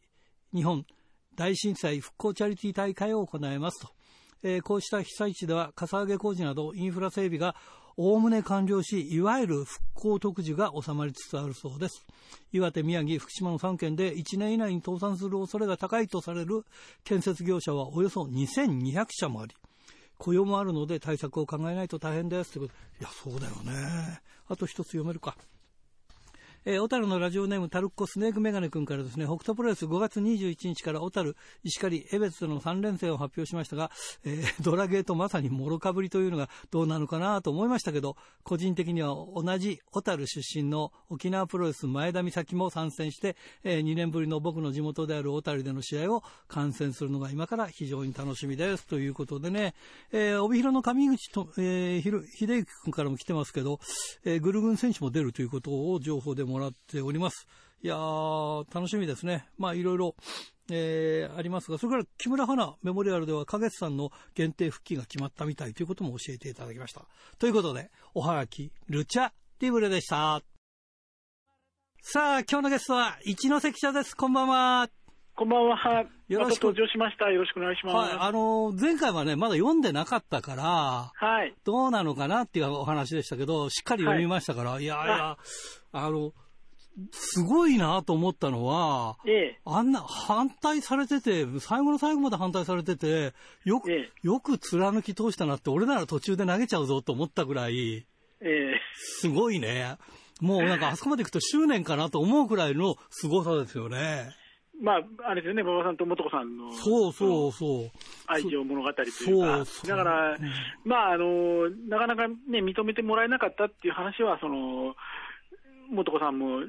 日本大震災復興チャリティー大会を行いますと。えーこうした被災地では、かさ上げ工事などインフラ整備がおおむね完了し、いわゆる復興特需が収まりつつあるそうです。岩手、宮城、福島の3県で1年以内に倒産する恐れが高いとされる建設業者はおよそ2200社もあり、雇用もあるので対策を考えないと大変です。ということいや、そうだよね。あと一つ読めるか。えー小樽のラジオネームタルッコスネークメガネ君からですね、北斗プロレス5月21日から小樽、石狩、江別との3連戦を発表しましたが、えー ドラゲーとまさにもろかぶりというのがどうなのかなと思いましたけど、個人的には同じ小樽出身の沖縄プロレス前田美咲も参戦して、え2年ぶりの僕の地元である小樽での試合を観戦するのが今から非常に楽しみです。ということでね、えー帯広の上口と、えー秀幸君からも来てますけど、えーグルグン選手も出るということを情報でももらっております。いやー、楽しみですね。まあ、いろいろ、えーありますが、それから木村花メモリアルでは、影さんの限定復帰が決まったみたいということも教えていただきました。ということで、おはがき、ルチャリブレでした。さあ、今日のゲストは、一ノ関社です。こんばんは。こんばんは。よろしく登場しました。よろしくお願いします。はい、あの、前回はね、まだ読んでなかったから、はい。どうなのかなっていうお話でしたけど、しっかり読みましたから、い、やいや、あの、すごいなと思ったのは、ええ。あんな反対されてて、最後の最後まで反対されてて、よく、えよく貫き通したなって、俺なら途中で投げちゃうぞと思ったぐらい、ええ。すごいね。もうなんかあそこまで行くと執念かなと思うくらいの凄さですよね。まあ、あれですよね、馬場さんと素子さんの。そうそうそう。愛情物語というか。そうそうだから、まあ、あの、なかなかね、認めてもらえなかったっていう話は、その、素子さんも、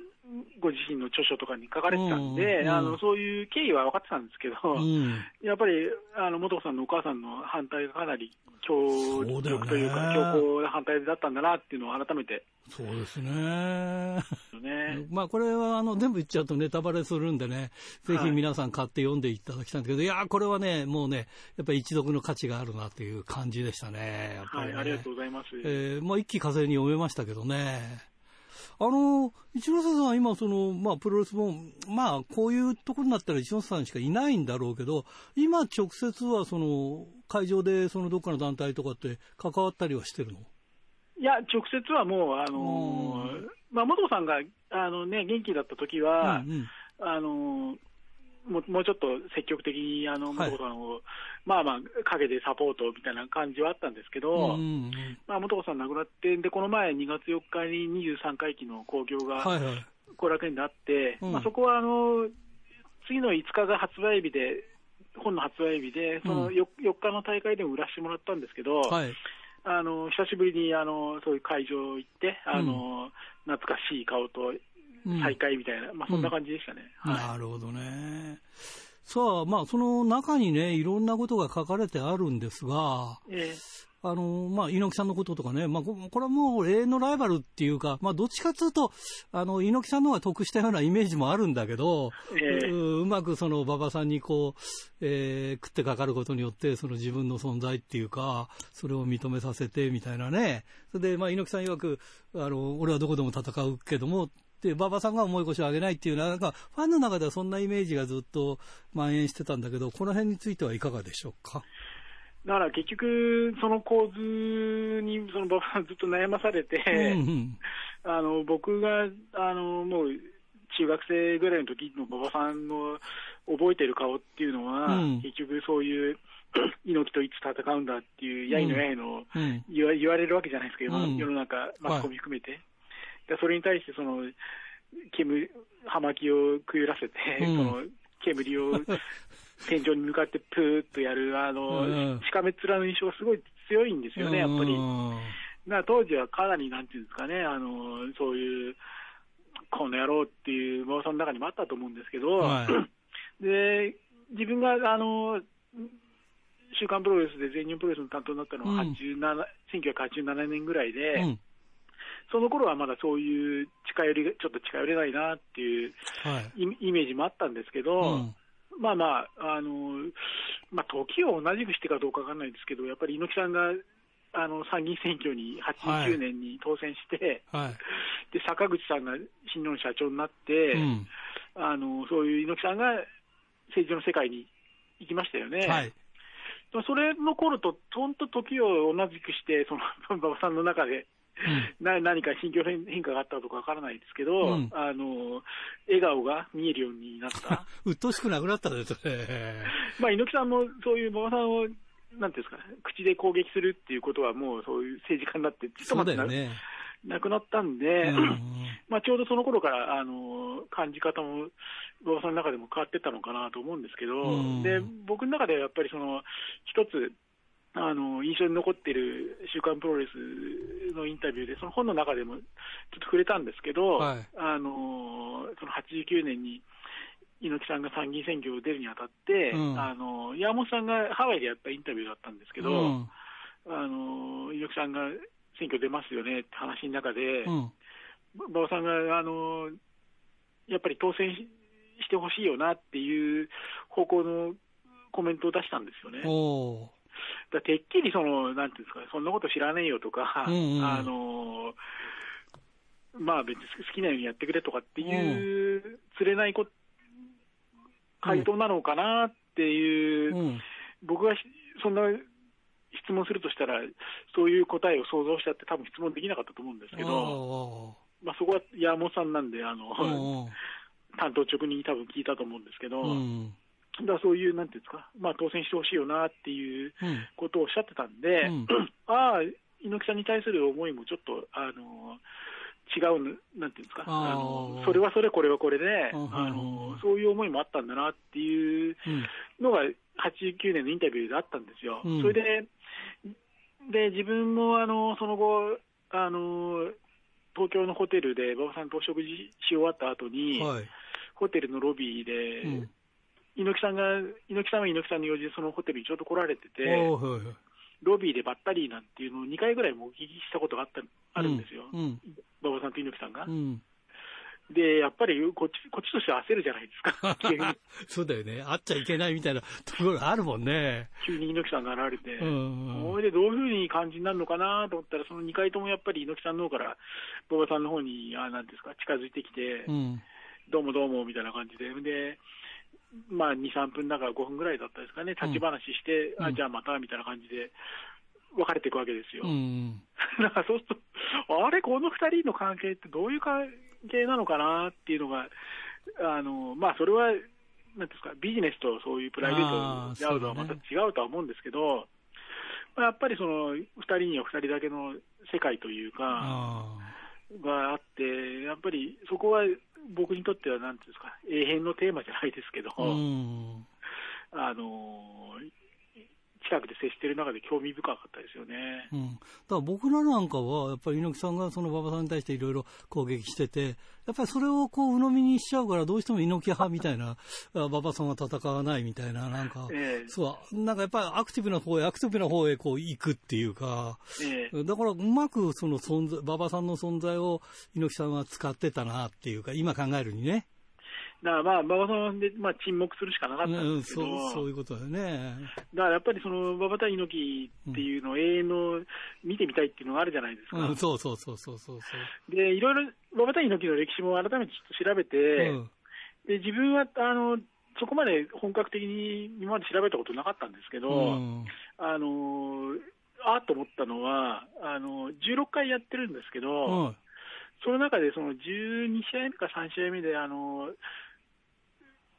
ご自身の著書とかに書かれてたんで、うんうんあのそういう経緯は分かってたんですけど、うん。やっぱりあの素子さんのお母さんの反対がかなり強力というか、強硬な反対だったんだなっていうのを改めて、そうですね。ね、まあこれはあの全部言っちゃうとネタバレするんでね、ぜひ皆さん買って読んでいただきたいんですけど、い、やーこれはね、もうね、やっぱり一読の価値があるなっていう感じでしたね。やっぱりねはい、ありがとうございます。えーまあ一気風に読めましたけどね。あの、一ノ瀬さん、今、その、まあ、プロレスも、まあ、こういうところになったら一ノ瀬さんしかいないんだろうけど、今、直接は、その、会場で、その、どっかの団体とかって関わったりはしてるの？いや、直接はもう、あのー。まあ、元さんが、あのね、元気だった時は、うんうん。あのーもうもうちょっと積極的に、あの、はい。元子さんを、まあまあ、陰でサポートみたいな感じはあったんですけど、うんうんまあ、元子さん亡くなって、で、この前、2月4日に23回忌の興行がはいはい。後楽園であって、うん。まあ、そこは、あの、次の5日が発売日で、本の発売日で、そのうん。4, 4日の大会でも売らせてもらったんですけど、はい。あの久しぶりにあのそういう会場行って、あの懐かしい顔とうん再会みたいな、まあ、そんな感じでしたね。はいなるほどね。さあ、まあ、その中にね、いろんなことが書かれてあるんですが、えあの、まあ、猪木さんのこととかね、まあ、ここれはもう永遠のライバルっていうか、まあ、どっちかというと、あの、猪木さんの方が得したようなイメージもあるんだけど、ええううまくその馬場さんにこう、えー食ってかかることによって、その自分の存在っていうか、それを認めさせてみたいなね。それで、まあ、猪木さん曰く、あの、俺はどこでも戦うけども、で、馬場さんが重い腰を上げないっていうのは、なんか、ファンの中ではそんなイメージがずっと蔓延してたんだけど、この辺についてはいかがでしょうか？だから結局、その構図にその馬場さんずっと悩まされて、うんうん。あの僕があのもう中学生ぐらいの時の馬場さんの覚えてる顔っていうのは、うん。結局そういう 猪木といつ戦うんだっていう、やいのやいの言われるわけじゃないですけど、うん。世の中、マスコミ含めて。でそれに対してその煙、葉巻をくゆらせて、うん。その煙を天井に向かってプーッとやる、あの、うん。しかめっ面の印象がすごい強いんですよね、やっぱり。うんだから当時はかなり、なんていうんですかね、あのそういう、この野郎っていう馬場さんの中にもあったと思うんですけど、はで自分があの週刊プロレスで全日本プロレスの担当になったのはうん。87、1987年ぐらいで、うんその頃はまだそういう近寄りが、ちょっと近寄れないなっていうはい。イイメージもあったんですけど、うんまあまあ、あのまあ、時を同じくしてかどうかわかんないんですけど、やっぱり猪木さんがあの参議院選挙にはい89年に当選して、はい。で坂口さんが新日本社長になって、うんあのそういう猪木さんが政治の世界に行きましたよね。はい。まあそれの頃と、本当時を同じくして、その馬場さんの中で、な何か心境変変化があったかどうかわからないですけど、うんあの笑顔が見えるようになった。うっとうしくなくなったですね。まあ猪木さんもそういう馬場さんを、なんていうんですか、口で攻撃するっていうことは、もうそういう政治家になって、ちそうだよね。なくなったんで、うんまあちょうどその頃からあの感じ方も、馬場さんの中でも変わってったのかなと思うんですけど、うんで僕の中ではやっぱりその一つ、あの印象に残っている週刊プロレスのインタビューで、その本の中でもちょっと触れたんですけど、はい。あのその89年に猪木さんが参議院選挙を出るにあたって、うん。あの山本さんがハワイでやったインタビューだったんですけど、うん。あの猪木さんが選挙出ますよねって話の中で、うん。馬場さんがあのやっぱり当選ししてほしいよなっていう方向のコメントを出したんですよね。だてっきりその、なんていうんですかね、そんなこと知らねえよとか、うんうんあのまあ別に好きなようにやってくれとかっていう、釣れないこ回答なのかなっていう、うん僕がしそんな質問するとしたら、そういう答えを想像しちゃって、多分質問できなかったと思うんですけど、まあ、そこは山本さんなんで、あの、担当直入に多分聞いたと思うんですけど、うんだそういう、なんていうんですか、まあ、当選してほしいよなっていううん。ことをおっしゃってたんで、うん。ああ、猪木さんに対する思いもちょっと、あの違うの、なんていうんですか、あのそれはそれ、これはこれで、うんあのそういう思いもあったんだなっていううん。のが、89年のインタビューであったんですよ。うん。それでで自分もあのその後あの東京のホテルで馬場さんとお食事し終わった後に、はい。ホテルのロビーで、うん猪木さんが、猪木さんは猪木さんの用事でそのホテルにちょうど来られてて、ロビーでばったりなんていうのを2回ぐらい目撃したことがあったあるんですよ、うん馬場さんと猪木さんが。うんで、やっぱりこっち、こっちとしては焦るじゃないですか。そうだよね。会っちゃいけないみたいなところあるもんね。急に猪木さんが現れて。うんそれでどういうふうに感じになるのかなと思ったら、その2回ともやっぱり猪木さんの方から、馬場さんの方に、あなんですか、近づいてきて、うん。どうもどうもみたいな感じで、で、まあ、2、3分だから5分ぐらいだったですかね、立ち話して、うん。あじゃあまたみたいな感じで、別れていくわけですよ。うん。だからそうすると、あれ、この2人の関係ってどういう関係なのかなっていうのが、あのまあ、それは、なんですか、ビジネスとそういうプライベートで会うのはまた違うとは思うんですけど、まあ、やっぱりその2人には2人だけの世界というか、あがあって、やっぱりそこは僕にとっては、なんていうんですか、永遠のテーマじゃないですけど、あ。の近くで接している中で興味深かったですよね。うん、だから僕らなんかは、やっぱり猪木さんがその馬場さんに対していろいろ攻撃してて、やっぱりそれをこう鵜呑みにしちゃうから、どうしても猪木派みたいな、あ馬場さんは戦わないみたいな、なんか、ええそう、なんかやっぱりアクティブな方へ、アクティブな方へこう行くっていうか、ええだからうまくその存在、馬場さんの存在を猪木さんは使ってたなっていうか、今考えるにね。だからまあ、馬場さんで、まあ、沈黙するしかなかったんうん、ですけど、そう、そういうことだよね。だからやっぱりその馬場対猪木っていうのを永遠の見てみたいっていうのがあるじゃないですか。うん、そうそうそうそうそうそう。で、いろいろ馬場対猪木の歴史も改めてちょっと調べて、うんで自分はあのそこまで本格的に今まで調べたことなかったんですけど、うんあのあーと思ったのはあの、16回やってるんですけど、うんその中でその12試合目か3試合目で、あの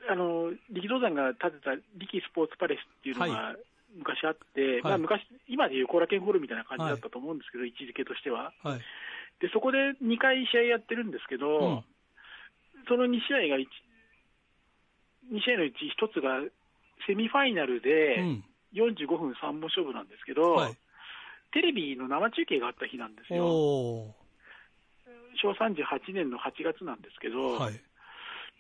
あの力道山が建てた力スポーツパレスっていうのが昔あって、まあ、昔今でいう後楽園ホールみたいな感じだったと思うんですけど、位置づけとしては。はい。でそこで2回試合やってるんですけど、うんその2試合が1、2試合のうち1つがセミファイナルうでん。45分3本勝負なんですけど、はい。テレビの生中継があった日なんですよ。昭和38年の8月なんですけど、はい。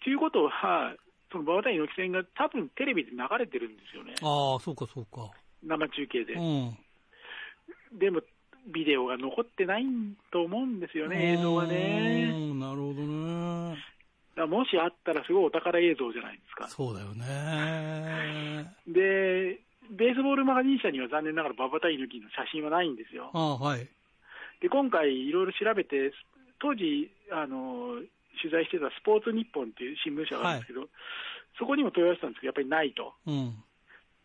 ということは、その馬場対猪木戦が多分テレビで流れてるんですよね、ああ、そうかそうか。生中継でう。ん。でも、ビデオが残ってないと思うんですよね、映像がうね。んなるほどね。だもしあったらすごいお宝映像じゃないですか。そうだよね。で、ベースボールマガジン社には残念ながら馬場対猪木の写真はないんですよ。ああ、はい。で、今回いろいろ調べて、当時、あの、取材してたスポーツ日本っていう新聞社があるんですけど、そこにも問い合わせたんですけど、やっぱりないと。うん。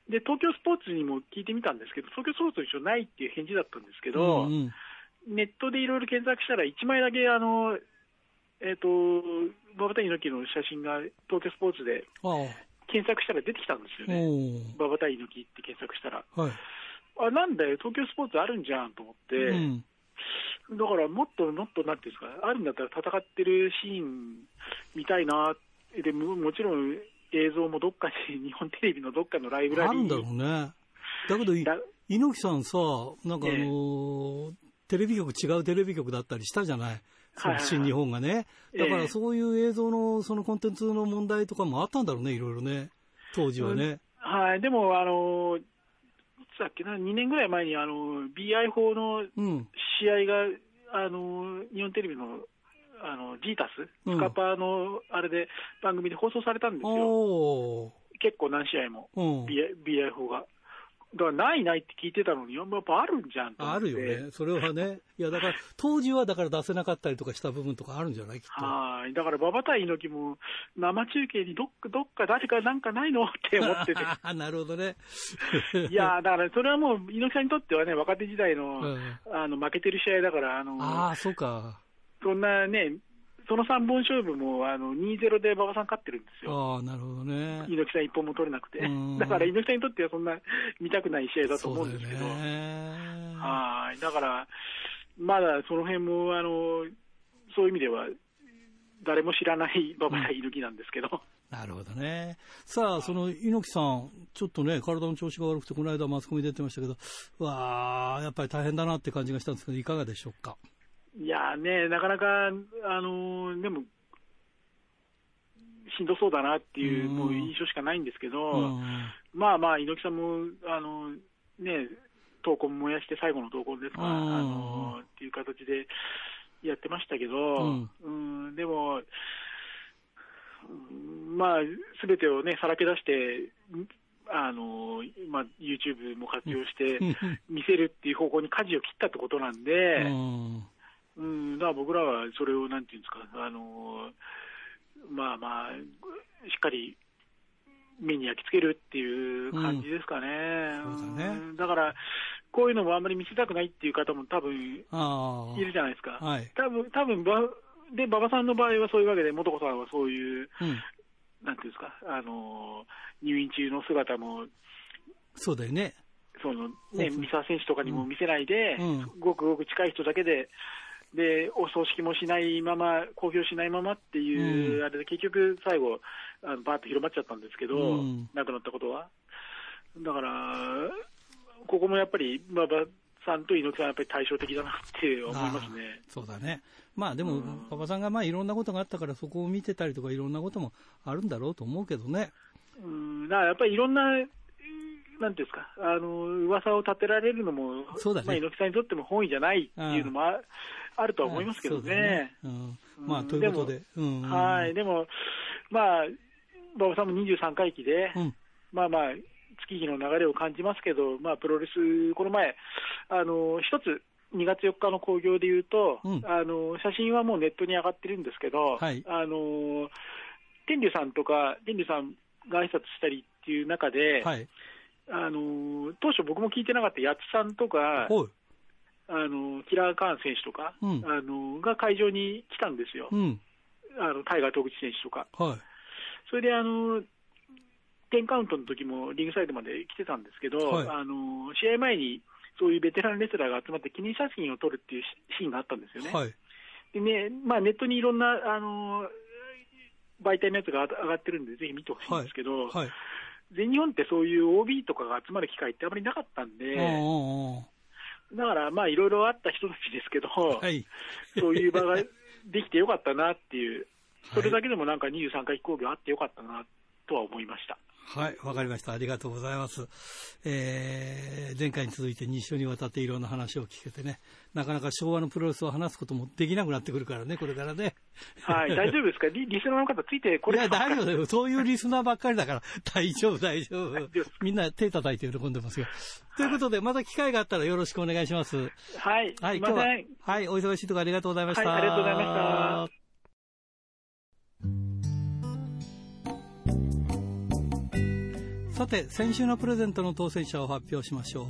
で、東京スポーツにも聞いてみたんですけど、東京スポーツ一応ないっていう返事だったんですけうど、んうんネットでいろいろ検索したら、1枚だけ、あの、えっ、と、馬場対猪木の写真が東京スポーツで検索したら出てきたんですよね。馬場対猪木って検索したら。はい。あ、なんだよ、東京スポーツあるんじゃんと思って、うん。だからもっともっと、なんていうんですか、あるんだったら戦ってるシーン見たいな、でももちろん映像もどっかに、日本テレビのどっかのライブラリーにあるんだろうね。だけど、猪木さんさ、なんかあええのーテレビ局、違うテレビ局だったりしたじゃない？いはいはいの新日本がね。だかええらそういう映像の、そのコンテンツの問題とかもあったんだろうね、いろいろね。当時はね。はい、でも、あの、いつだっけな、2年ぐらい前に、あの、BI 法のうん。試合が、あの、日本テレビの、あの、ジータス、うんスカパーの、あれで、番組で放送されたんですよ。結構何試合も、うん。BI 法が。だから、ないないって聞いてたのに、やっぱあるんじゃん。あるよね。それはね。いや、だから、当時はだから出せなかったりとかした部分とかあるんじゃない？きっと。はい。だから、馬場対猪木も、生中継にどっか、どっか誰かなんかないの？って思ってて。なるほどね。いやーだから、それはもう、猪木さんにとってはね、若手時代の、うんあの、負けてる試合だから、あの、ああ、そうか。そんなね、その3本勝負も、あの、2-0で馬場さん勝ってるんですよ。ああ、なるほどね。猪木さん一本も取れなくてうん。だから、猪木さんにとってはそんな見たくない試合だと思うんですけど。ね。はい。だから、まだその辺も、あの、そういう意味では、誰も知らない馬場対猪木なんですけど。なるほどね。さあ、その猪木さん、ちょっとね、体の調子が悪くて、この間マスコミ出てましたけど、うわあ、やっぱり大変だなって感じがしたんですけど、いかがでしょうか？いやーね、なかなか、あのーでも、しんどそうだなっていう、うん。もう印象しかないんですけど、うん。まあまあ、猪木さんも、あのね、闘魂燃やして最後の闘魂ですから、うん。あのっていう形で、やってましたけど、うん、ん、でも、まあ、すべてをね、さらけ出して、あのまあ、YouTube も活用して見せるっていう方向に舵を切ったってことなんで、うん、だから僕らはそれをなんていうんですか、あのまあまあ、しっかり目に焼き付けるっていう感じですかね。うん、だねだから、こういうのもあんまり見せたくないっていう方も多分いるじゃないですか。はい、多分多分で、馬場さんの場合はそういうわけで、素子さんはそういう、うん、なんていうんですか、あの入院中の姿も、そうだよね。そのね、三沢選手とかにも見せないで、うん、ごくごく近い人だけで、で、お葬式もしないまま、公表しないままっていう、うん、あれで結局最後、あのバーッと広まっちゃったんですけど、うん、亡くなったことは。だから、ここもやっぱり、馬場さんと猪木さんはやっぱり対照的だなって思いますね。そうだね。まあでも、馬場さんがまあいろんなことがあったから、そこを見てたりとか、いろんなこともあるんだろうと思うけどね。うん、だからやっぱりいろんななんですか、あの噂を立てられるのも、そうだね。まあ、猪木さんにとっても本意じゃないっていうのもああるとは思いますけどね。ね。うん、まあ、ということで。うん、はい、でも、まあ、馬場さんも23回忌で、うん、まあまあ、月日の流れを感じますけど、まあ、プロレス、この前、あの一つ、2月4日の興行でいうと、うん、あの写真はもうネットに上がってるんですけど、はい、あの天竜さんとか、天竜さんが挨拶したりっていう中で、はい、あの当初、僕も聞いてなかった八津さんとか、あのキラー・カーン選手とか、うん、あのが会場に来たんですよ、うん、あのタイガー・戸口選手とか。はい、それであの10カウントの時もリングサイドまで来てたんですけど、はい、あの試合前にそういうベテランレスラーが集まって記念写真を撮るっていうシーンがあったんですよね。はい、でねまあ、ネットにいろんなあの媒体のやつが上がってるんで、ぜひ見てほしいんですけど、はい。はい、全日本ってそういう OB とかが集まる機会ってあまりなかったんで、だからまあいろいろあった人たちですけど、はい、そういう場ができてよかったなっていう、それだけでもなんか23回飛行機あってよかったなとは思いました。はい、わかりました。ありがとうございます。えー、前回に続いて2週にわたっていろんな話を聞けてね、なかなか昭和のプロレスを話すこともできなくなってくるからね、これからね。はい、大丈夫ですか？リリスナーの方ついてこれいや、大丈夫だよ。そういうリスナーばっかりだから、大丈夫、大丈夫。みんな手叩いて喜んでますよ。ということで、また機会があったらよろしくお願いします。はい。はい、今日は、はい、お忙しいところありがとうございました。はい、ありがとうございました。さて、先週のプレゼントの当選者を発表しましょう。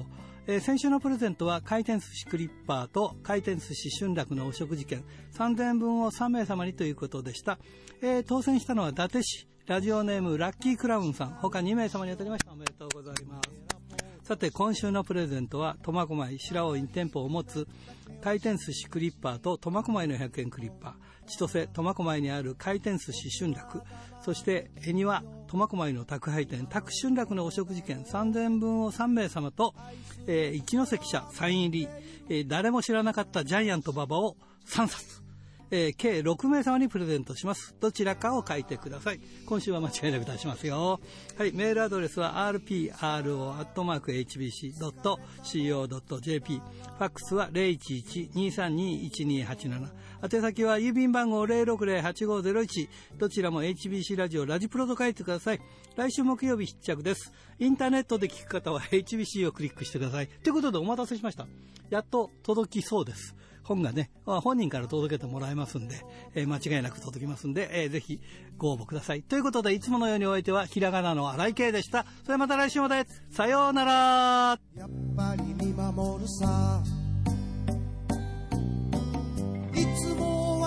えー、先週のプレゼントは回転寿司クリッパーと回転寿司春楽のお食事券3000円分を3名様にということでした。えー、当選したのは伊達市、ラジオネームラッキークラウンさん、他2名様に当たりました。おめでとうございます。さて、今週のプレゼントは、苫小牧白尾院店舗を持つ回転寿司クリッパーと苫小牧の100円クリッパー。千歳苫小牧にある回転寿司春楽。そして恵庭苫小牧の宅配店宅春楽のお食事券3000分を3名様と、えー、一関社サイン入り、えー、誰も知らなかったジャイアント馬場を3冊。えー、計6名様にプレゼントします。どちらかを書いてください。今週は間違いなく出しますよ。はい、メールアドレスは rpro.hbc.co.jp。ファックスは011-232-1287。宛先は郵便番号060-8501。どちらも HBC ラジオラジプロと書いてください。来週木曜日必着です。インターネットで聞く方は HBC をクリックしてください。ということでお待たせしました。やっと届きそうです。本がね、本人から届けてもらえますんで、え、間違いなく届きますんで、えー、ぜひご応募ください。ということで、いつものようにお相手は、ひらがなの荒井圭でした。それまた来週まで。さようなら。やっぱり見守るさ。いつも